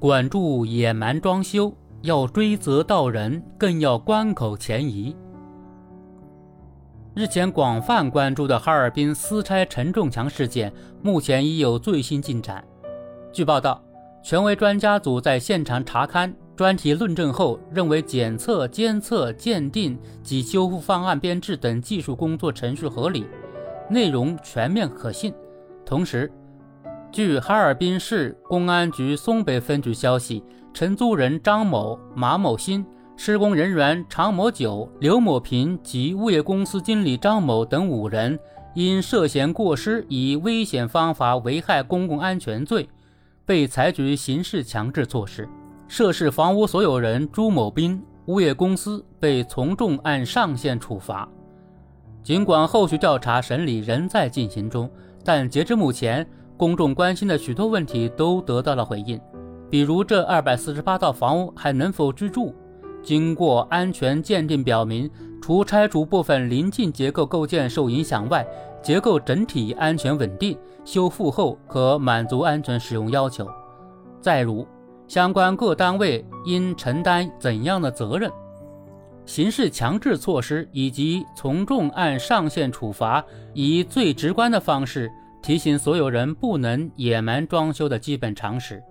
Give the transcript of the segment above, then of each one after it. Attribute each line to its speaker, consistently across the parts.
Speaker 1: 管住野蛮装修，要追责到人，更要关口前移。日前广泛关注的哈尔滨私拆承重墙事件，目前已有最新进展。据报道，权威专家组在现场查勘、专题论证后，认为检测、监测、鉴定及修复方案编制等技术工作程序合理，内容全面可信。同时，据哈尔滨市公安局松北分局消息，承租人张某、马某新、施工人员常某九、刘某平及物业公司经理张某等五人，因涉嫌过失以危险方法危害公共安全罪，被采取刑事强制措施。涉事房屋所有人朱某斌、物业公司被从重按上限处罚。尽管后续调查审理仍在进行中，但截至目前。公众关心的许多问题都得到了回应，比如这二百四十八套房屋还能否居住？经过安全鉴定表明，除拆除部分临近结构构件受影响外，结构整体安全稳定，修复后可满足安全使用要求。再如，相关各单位应承担怎样的责任？刑事强制措施以及从重按上限处罚，以最直观的方式。提醒所有人不能野蛮装修的基本常识：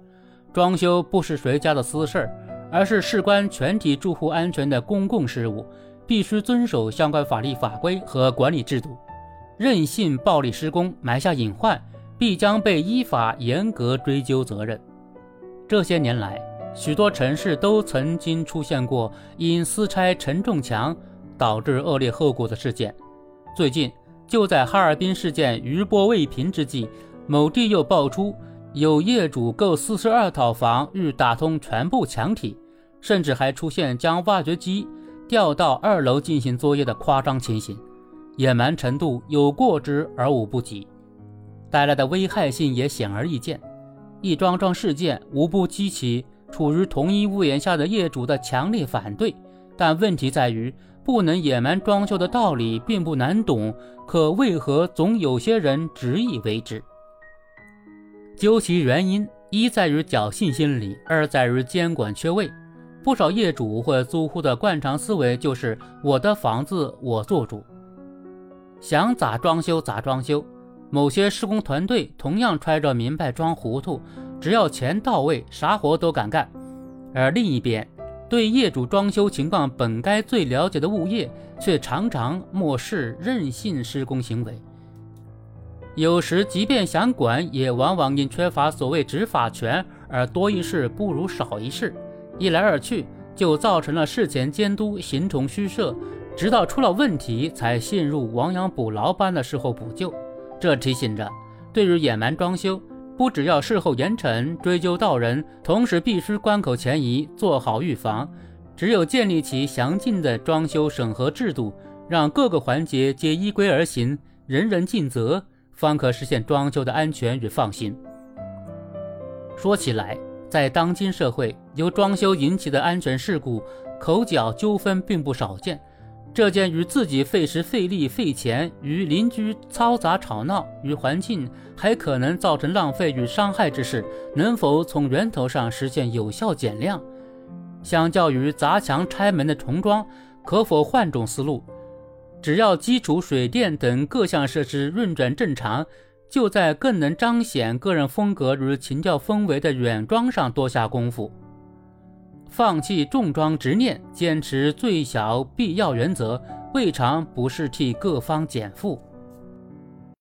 Speaker 1: 装修不是谁家的私事儿，而是事关全体住户安全的公共事务，必须遵守相关法律法规和管理制度。任性暴力施工埋下隐患，必将被依法严格追究责任。这些年来，许多城市都曾经出现过因私拆承重墙导致恶劣后果的事件。最近。就在哈尔滨事件余波未平之际，某地又爆出有业主购四十二套房欲打通全部墙体，甚至还出现将挖掘机调到二楼进行作业的夸张情形，野蛮程度有过之而无不及，带来的危害性也显而易见。一桩桩事件无不激起处于同一屋檐下的业主的强烈反对，但问题在于。不能野蛮装修的道理并不难懂，可为何总有些人执意为之？究其原因，一在于侥幸心理，二在于监管缺位。不少业主或租户的惯常思维就是“我的房子我做主，想咋装修咋装修”。某些施工团队同样揣着明白装糊涂，只要钱到位，啥活都敢干。而另一边，对业主装修情况本该最了解的物业，却常常漠视、任性施工行为。有时，即便想管，也往往因缺乏所谓执法权而多一事不如少一事。一来二去，就造成了事前监督形同虚设，直到出了问题才陷入亡羊补牢般的事后补救。这提醒着，对于野蛮装修。不只要事后严惩、追究到人，同时必须关口前移，做好预防。只有建立起详尽的装修审核制度，让各个环节皆依规而行，人人尽责，方可实现装修的安全与放心。说起来，在当今社会，由装修引起的安全事故、口角纠纷并不少见。这件与自己费时费力费钱，与邻居嘈杂吵闹，与环境还可能造成浪费与伤害之事，能否从源头上实现有效减量？相较于砸墙拆门的重装，可否换种思路？只要基础水电等各项设施运转正常，就在更能彰显个人风格与情调氛围的软装上多下功夫。放弃重装执念，坚持最小必要原则，未尝不是替各方减负。